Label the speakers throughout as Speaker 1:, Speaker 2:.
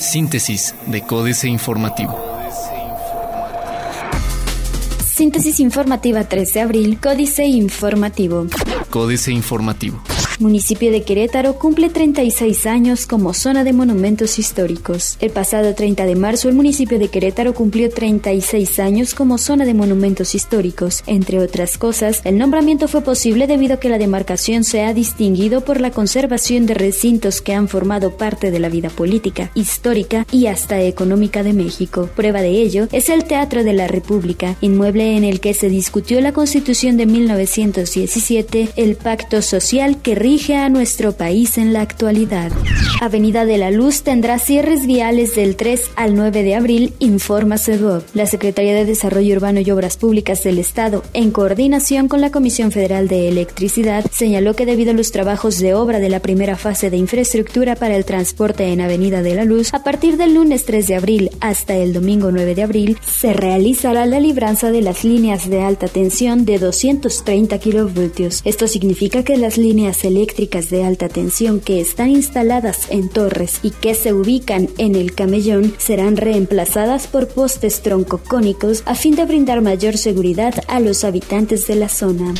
Speaker 1: Síntesis de Códice Informativo.
Speaker 2: Síntesis informativa 13 de abril, Códice Informativo.
Speaker 1: Códice Informativo.
Speaker 2: Municipio de Querétaro cumple 36 años como zona de monumentos históricos. El pasado 30 de marzo, el municipio de Querétaro cumplió 36 años como zona de monumentos históricos. Entre otras cosas, el nombramiento fue posible debido a que la demarcación se ha distinguido por la conservación de recintos que han formado parte de la vida política, histórica y hasta económica de México. Prueba de ello es el Teatro de la República, inmueble en el que se discutió la Constitución de 1917, el pacto social que a nuestro país en la actualidad. Avenida de la Luz tendrá cierres viales del 3 al 9 de abril, informa CEDUOB. La Secretaría de Desarrollo Urbano y Obras Públicas del Estado, en coordinación con la Comisión Federal de Electricidad, señaló que debido a los trabajos de obra de la primera fase de infraestructura para el transporte en Avenida de la Luz, a partir del lunes 3 de abril hasta el domingo 9 de abril, se realizará la libranza de las líneas de alta tensión de 230 kilovoltios. Esto significa que las líneas eléctricas eléctricas de alta tensión que están instaladas en torres y que se ubican en el camellón serán reemplazadas por postes troncocónicos a fin de brindar mayor seguridad a los habitantes de la zona.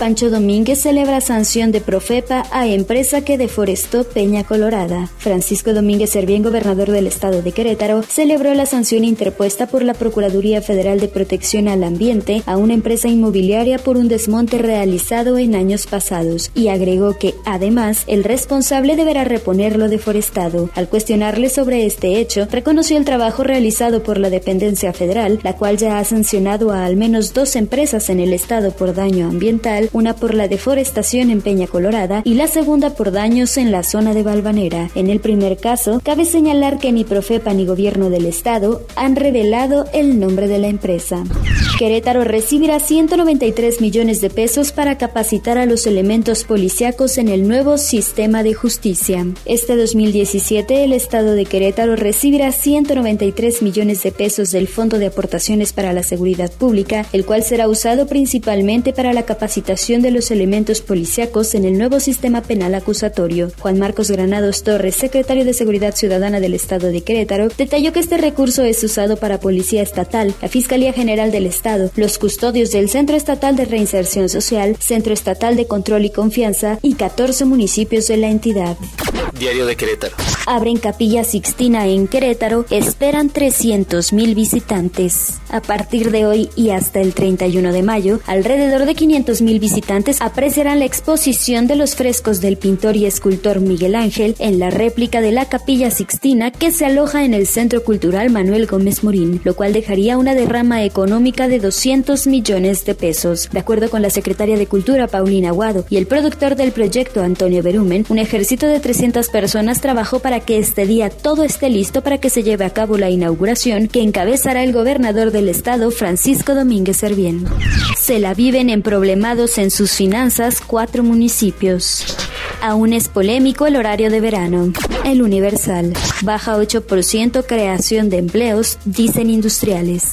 Speaker 2: Pancho Domínguez celebra sanción de Profepa a empresa que deforestó Peña Colorada. Francisco Domínguez Servién, gobernador del estado de Querétaro, celebró la sanción interpuesta por la Procuraduría Federal de Protección al Ambiente a una empresa inmobiliaria por un desmonte realizado en años pasados y agregó que, además, el responsable deberá reponer lo deforestado. Al cuestionarle sobre este hecho, reconoció el trabajo realizado por la dependencia federal, la cual ya ha sancionado a al menos dos empresas en el estado por daño ambiental, una por la deforestación en Peña Colorada y la segunda por daños en la zona de Balvanera. En el primer caso, cabe señalar que ni Profepa ni gobierno del estado han revelado el nombre de la empresa. Querétaro recibirá 193 millones de pesos para capacitar a los elementos policíacos en el nuevo sistema de justicia. Este 2017 el Estado de Querétaro recibirá 193 millones de pesos del Fondo de Aportaciones para la Seguridad Pública, el cual será usado principalmente para la capacitación de los elementos policíacos en el nuevo sistema penal acusatorio. Juan Marcos Granados Torres, secretario de Seguridad Ciudadana del Estado de Querétaro, detalló que este recurso es usado para Policía Estatal, la Fiscalía General del Estado, los custodios del Centro Estatal de Reinserción Social, Centro Estatal de Control y Confianza y 14 municipios de la entidad.
Speaker 1: Diario de Querétaro.
Speaker 2: Abren Capilla Sixtina en Querétaro, esperan 300 mil visitantes. A partir de hoy y hasta el 31 de mayo, alrededor de 500 mil visitantes apreciarán la exposición de los frescos del pintor y escultor Miguel Ángel en la réplica de la Capilla Sixtina que se aloja en el Centro Cultural Manuel Gómez Morín, lo cual dejaría una derrama económica de 200 millones de pesos. De acuerdo con la secretaria de Cultura Paulina Aguado y el productor del proyecto Antonio Berumen, un ejército de 300 personas trabajó para que este día todo esté listo para que se lleve a cabo la inauguración que encabezará el gobernador del estado Francisco Domínguez Servién. Se la viven en problemados en sus finanzas cuatro municipios. Aún es polémico el horario de verano. El Universal. Baja 8% creación de empleos, dicen industriales.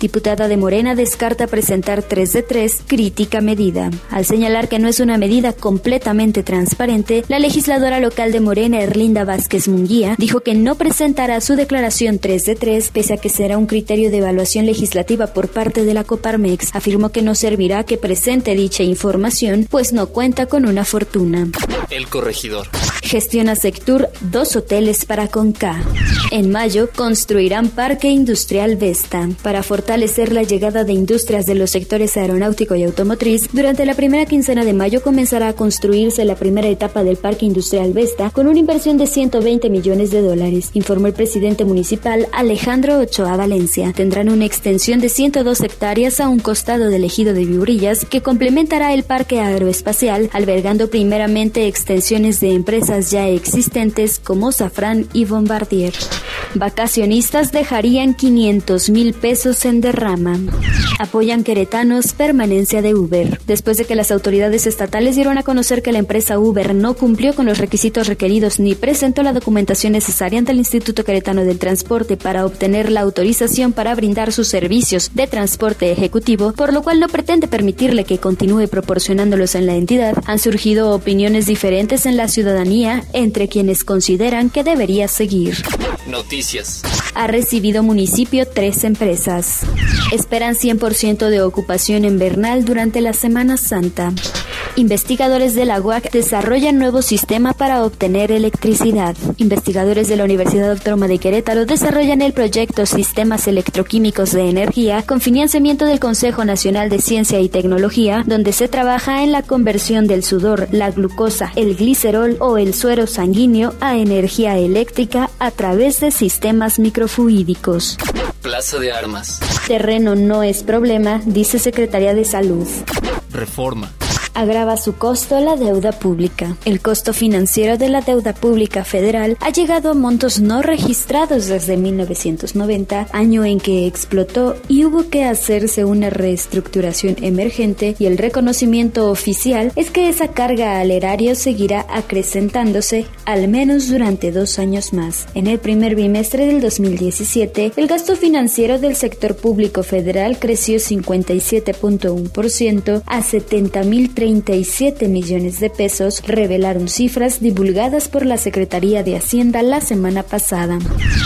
Speaker 2: Diputada de Morena descarta presentar 3 de 3, crítica medida. Al señalar que no es una medida completamente transparente, la legisladora local de Morena, Erlinda Vázquez Munguía, dijo que no presentará su declaración 3 de 3, pese a que será un criterio de evaluación legislativa por parte de la Coparmex. Afirmó que no servirá que presente dicha información, pues no cuenta con una fortuna.
Speaker 1: El corregidor.
Speaker 2: Gestiona Sectur dos hoteles para Conca. En mayo construirán Parque Industrial Vesta. Para fortalecer la llegada de industrias de los sectores aeronáutico y automotriz, durante la primera quincena de mayo comenzará a construirse la primera etapa del Parque Industrial Vesta con una inversión de 120 millones de dólares, informó el presidente municipal Alejandro Ochoa Valencia. Tendrán una extensión de 102 hectáreas a un costado del ejido de Viurillas que complementará el parque aeroespacial, albergando primeramente extensiones de empresas ya existentes como Safran y Bombardier. Vacacionistas dejarían 500 mil pesos en derrama. Apoyan queretanos permanencia de Uber. Después de que las autoridades estatales dieron a conocer que la empresa Uber no cumplió con los requisitos requeridos ni presentó la documentación necesaria ante el Instituto Queretano del Transporte para obtener la autorización para brindar sus servicios de transporte ejecutivo, por lo cual no pretende permitirle que continúe proporcionándolos en la entidad, han surgido opiniones diferentes en la ciudadanía entre quienes consideran que debería seguir. Ha recibido municipio tres empresas. Esperan 100% de ocupación en Bernal durante la Semana Santa. Investigadores de la UAC desarrollan nuevo sistema para obtener electricidad. Investigadores de la Universidad Autónoma de Querétaro desarrollan el proyecto Sistemas Electroquímicos de Energía con financiamiento del Consejo Nacional de Ciencia y Tecnología, donde se trabaja en la conversión del sudor, la glucosa, el glicerol o el suero sanguíneo a energía eléctrica a través de sistemas microfluídicos.
Speaker 1: Plaza de Armas.
Speaker 2: Terreno no es problema, dice Secretaría de Salud.
Speaker 1: Reforma
Speaker 2: agrava su costo la deuda pública. El costo financiero de la deuda pública federal ha llegado a montos no registrados desde 1990, año en que explotó y hubo que hacerse una reestructuración emergente y el reconocimiento oficial es que esa carga al erario seguirá acrecentándose al menos durante dos años más. En el primer bimestre del 2017, el gasto financiero del sector público federal creció 57.1% a 70.030 37 millones de pesos, revelaron cifras divulgadas por la Secretaría de Hacienda la semana pasada.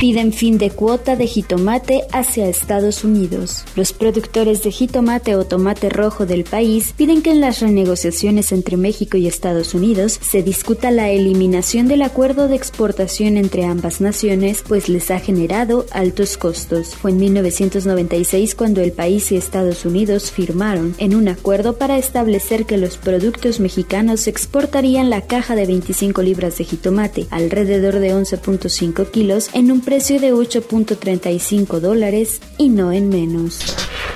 Speaker 2: Piden fin de cuota de jitomate hacia Estados Unidos. Los productores de jitomate o tomate rojo del país piden que en las renegociaciones entre México y Estados Unidos se discuta la eliminación del acuerdo de exportación entre ambas naciones, pues les ha generado altos costos. Fue en 1996 cuando el país y Estados Unidos firmaron en un acuerdo para establecer que los los productos mexicanos exportarían la caja de 25 libras de jitomate, alrededor de 11.5 kilos, en un precio de 8.35 dólares y no en menos.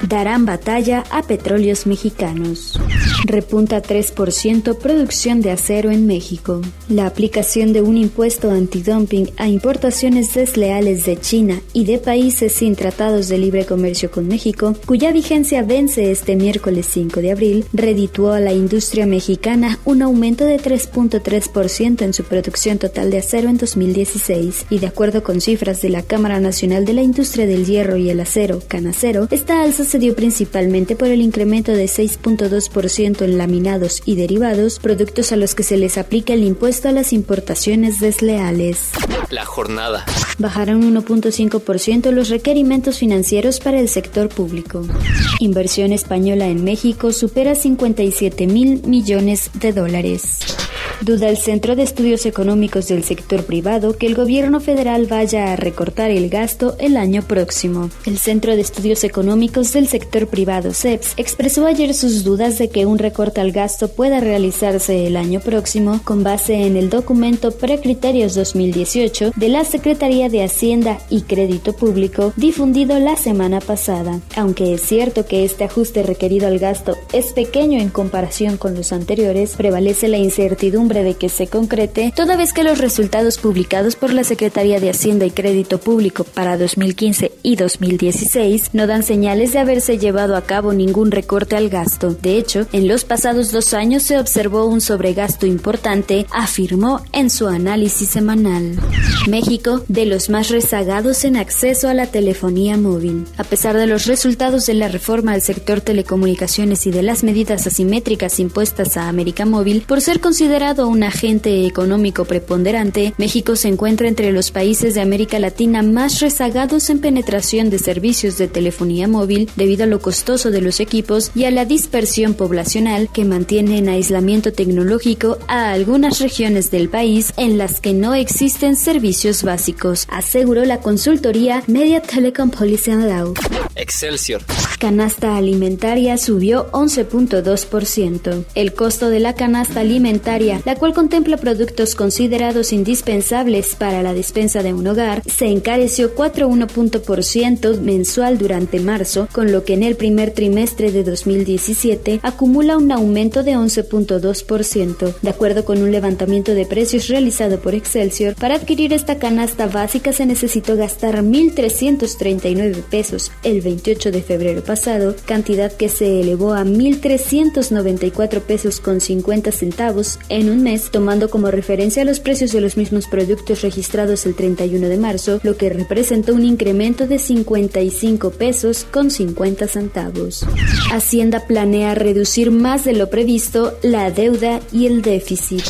Speaker 2: Darán batalla a petróleos mexicanos. Repunta 3% producción de acero en México. La aplicación de un impuesto antidumping a importaciones desleales de China y de países sin tratados de libre comercio con México, cuya vigencia vence este miércoles 5 de abril, redituó a la industria mexicana un aumento de 3.3% en su producción total de acero en 2016 y de acuerdo con cifras de la Cámara Nacional de la Industria del Hierro y el Acero, Canacero, esta alza se dio principalmente por el incremento de 6.2% en laminados y derivados, productos a los que se les aplica el impuesto a las importaciones desleales.
Speaker 1: La jornada.
Speaker 2: Bajaron 1.5% los requerimientos financieros para el sector público. Inversión española en México supera 57 mil millones de dólares. Duda el Centro de Estudios Económicos del Sector Privado que el gobierno federal vaya a recortar el gasto el año próximo. El Centro de Estudios Económicos del Sector Privado, CEPS, expresó ayer sus dudas de que un recorte al gasto pueda realizarse el año próximo con base en el documento Precriterios 2018 de la Secretaría de Hacienda y Crédito Público difundido la semana pasada. Aunque es cierto que este ajuste requerido al gasto es pequeño en comparación con los anteriores, prevalece la incertidumbre de que se concrete, toda vez que los resultados publicados por la Secretaría de Hacienda y Crédito Público para 2015 y 2016 no dan señales de haberse llevado a cabo ningún recorte al gasto. De hecho, en los pasados dos años se observó un sobregasto importante, afirmó en su análisis semanal. México, de los más rezagados en acceso a la telefonía móvil. A pesar de los resultados de la reforma al sector telecomunicaciones y de las medidas asimétricas impuestas a América Móvil, por ser considerado un agente económico preponderante, México se encuentra entre los países de América Latina más rezagados en penetración de servicios de telefonía móvil debido a lo costoso de los equipos y a la dispersión poblacional que mantiene en aislamiento tecnológico a algunas regiones del país en las que no existen servicios básicos, aseguró la consultoría Media Telecom Policy and Law.
Speaker 1: Excelsior.
Speaker 2: Canasta alimentaria subió 11.2%. El costo de la canasta alimentaria, la cual contempla productos considerados indispensables para la despensa de un hogar, se encareció 4,1% mensual durante marzo, con lo que en el primer trimestre de 2017 acumula un aumento de 11.2%. De acuerdo con un levantamiento de precios realizado por Excelsior, para adquirir esta canasta básica se necesitó gastar 1.339 pesos el 28 de febrero pasado, cantidad que se elevó a 1.394 pesos con 50 centavos en un mes, tomando como referencia los precios de los mismos productos registrados el 31 de marzo, lo que representó un incremento de 55 pesos con 50 centavos. Hacienda planea reducir más de lo previsto la deuda y el déficit.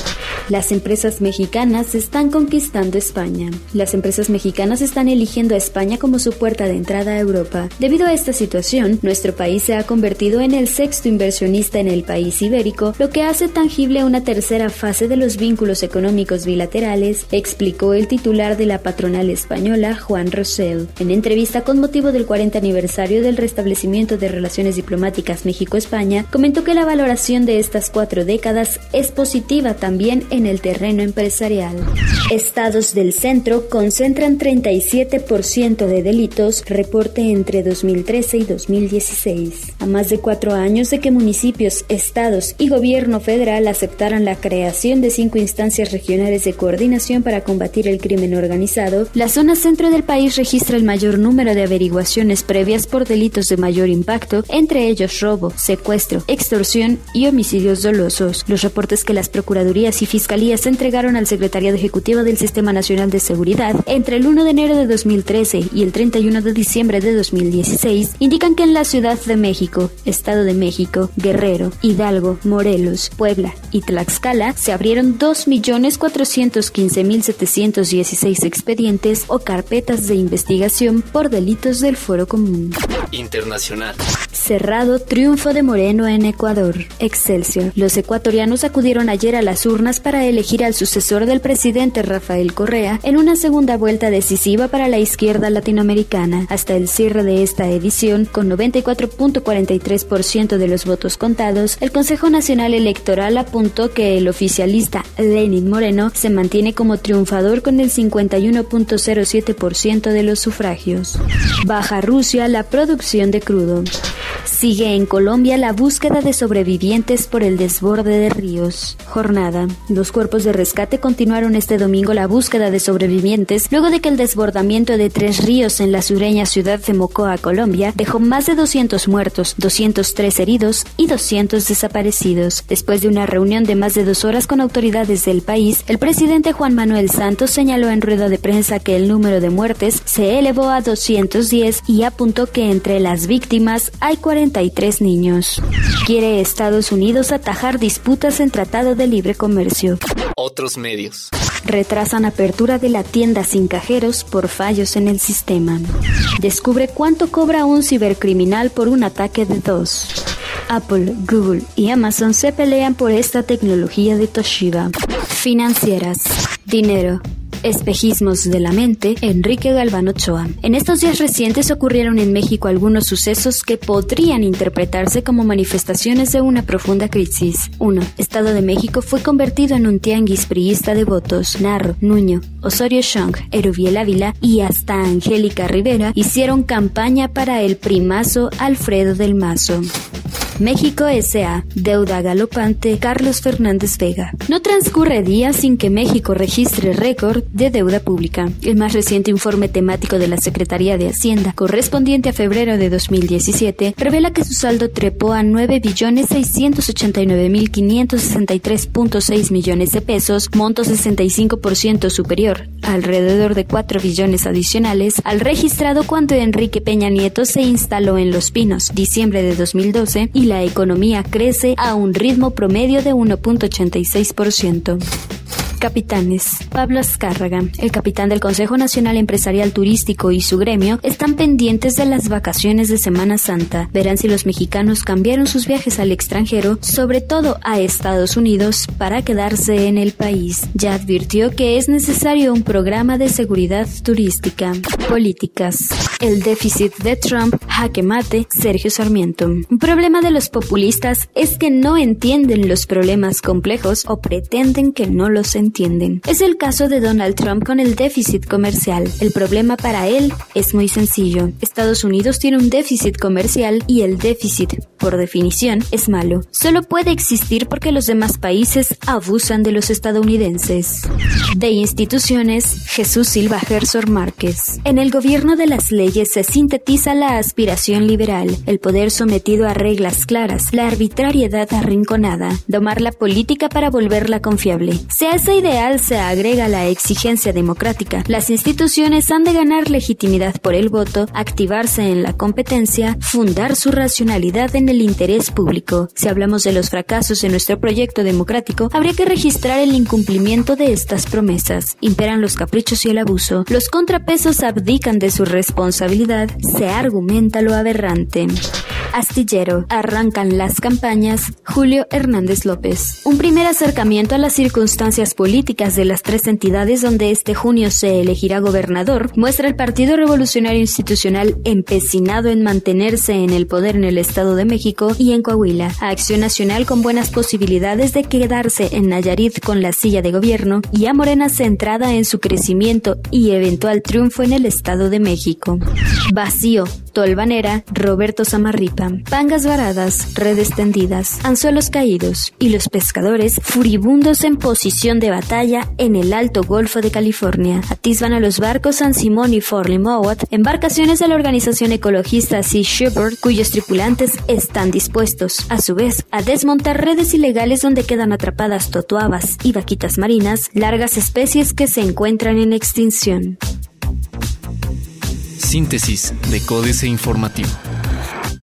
Speaker 2: Las empresas mexicanas están conquistando España. Las empresas mexicanas están eligiendo a España como su puerta de entrada a Europa. A esta situación, nuestro país se ha convertido en el sexto inversionista en el país ibérico, lo que hace tangible una tercera fase de los vínculos económicos bilaterales, explicó el titular de la patronal española, Juan Rosell. En entrevista con motivo del 40 aniversario del restablecimiento de relaciones diplomáticas México-España, comentó que la valoración de estas cuatro décadas es positiva también en el terreno empresarial. Estados del centro concentran 37% de delitos, reporte entre 2013 y 2016. A más de cuatro años de que municipios, estados y gobierno federal aceptaran la creación de cinco instancias regionales de coordinación para combatir el crimen organizado, la zona centro del país registra el mayor número de averiguaciones previas por delitos de mayor impacto, entre ellos robo, secuestro, extorsión y homicidios dolosos. Los reportes que las procuradurías y fiscalías entregaron al Secretariado Ejecutivo del Sistema Nacional de Seguridad entre el 1 de enero de 2013 y el 31 de diciembre de 2016 indican que en la Ciudad de México, Estado de México, Guerrero, Hidalgo, Morelos, Puebla y Tlaxcala se abrieron 2.415.716 expedientes o carpetas de investigación por delitos del Foro Común.
Speaker 1: Internacional.
Speaker 2: Cerrado triunfo de Moreno en Ecuador. Excelsior. Los ecuatorianos acudieron ayer a las urnas para elegir al sucesor del presidente Rafael Correa en una segunda vuelta decisiva para la izquierda latinoamericana. Hasta el cierre de esta edición, con 94.43% de los votos contados, el Consejo Nacional Electoral apuntó que el oficialista Lenin Moreno se mantiene como triunfador con el 51.07% de los sufragios. Baja Rusia la producción de crudo. Sigue en Colombia la búsqueda de sobrevivientes por el desborde de ríos. Jornada. Los cuerpos de rescate continuaron este domingo la búsqueda de sobrevivientes luego de que el desbordamiento de tres ríos en la sureña ciudad de Mocoa, Colombia, dejó más de 200 muertos, 203 heridos y 200 desaparecidos. Después de una reunión de más de dos horas con autoridades del país, el presidente Juan Manuel Santos señaló en rueda de prensa que el número de muertes se elevó a 210 y apuntó que entre las víctimas hay 43 niños. Quiere Estados Unidos atajar disputas en Tratado de Libre Comercio.
Speaker 1: Otros medios.
Speaker 2: Retrasan apertura de la tienda sin cajeros por fallos en el sistema. Descubre cuánto cobra un cibercriminal por un ataque de dos. Apple, Google y Amazon se pelean por esta tecnología de Toshiba. Financieras. Dinero. Espejismos de la mente, Enrique Galván Ochoa. En estos días recientes ocurrieron en México algunos sucesos que podrían interpretarse como manifestaciones de una profunda crisis. 1. Estado de México fue convertido en un tianguis priista de votos. Narro, Nuño, Osorio Chong, Erubiel Ávila y hasta Angélica Rivera hicieron campaña para el primazo Alfredo del Mazo. México S.A. Deuda galopante Carlos Fernández Vega. No transcurre día sin que México registre récord de deuda pública. El más reciente informe temático de la Secretaría de Hacienda, correspondiente a febrero de 2017, revela que su saldo trepó a 9.689.563.6 millones de pesos, monto 65% superior, alrededor de 4 billones adicionales, al registrado cuando Enrique Peña Nieto se instaló en Los Pinos, diciembre de 2012, y la economía crece a un ritmo promedio de 1.86%. Capitanes. Pablo Azcárraga, el capitán del Consejo Nacional Empresarial Turístico y su gremio están pendientes de las vacaciones de Semana Santa. Verán si los mexicanos cambiaron sus viajes al extranjero, sobre todo a Estados Unidos, para quedarse en el país. Ya advirtió que es necesario un programa de seguridad turística. Políticas. El déficit de Trump, jaque mate, Sergio Sarmiento. Un problema de los populistas es que no entienden los problemas complejos o pretenden que no los Es el caso de Donald Trump con el déficit comercial. El problema para él es muy sencillo. Estados Unidos tiene un déficit comercial y el déficit, por definición, es malo. Solo puede existir porque los demás países abusan de los estadounidenses. De instituciones, Jesús Silva Gersor Márquez. En el gobierno de las leyes se sintetiza la aspiración liberal, el poder sometido a reglas claras, la arbitrariedad arrinconada, domar la política para volverla confiable. A ese ideal se agrega la exigencia democrática, las instituciones han de ganar legitimidad por el voto, activarse en la competencia, fundar su racionalidad en el interés público. Si hablamos de los fracasos en nuestro proyecto democrático, habría que registrar el incumplimiento de estas promesas. Imperan los caprichos y el abuso. Los contrapesos abdican de su responsabilidad. Se argumenta lo aberrante. Astillero. Arrancan las campañas. Julio Hernández López. Un primer acercamiento a las circunstancias políticas de las tres entidades donde este junio se elegirá gobernador muestra el Partido Revolucionario Institucional empecinado en mantenerse en el poder en el Estado de México y en Coahuila. Acción Nacional con buenas posibilidades de quedarse en Nayarit con la silla de gobierno y a Morena centrada en su crecimiento y eventual triunfo en el Estado de México. Vacío. Tolvanera, Roberto Samarripa. Pangas varadas, redes tendidas, anzuelos caídos y los pescadores furibundos en posición de batalla en el Alto Golfo de California. Atisban a los barcos San Simón y Forley Mowat, embarcaciones de la organización ecologista Sea Shepherd, cuyos tripulantes están dispuestos, a su vez, a desmontar redes ilegales donde quedan atrapadas totuabas y vaquitas marinas, largas especies que se encuentran en extinción.
Speaker 1: Síntesis de Códice Informativo.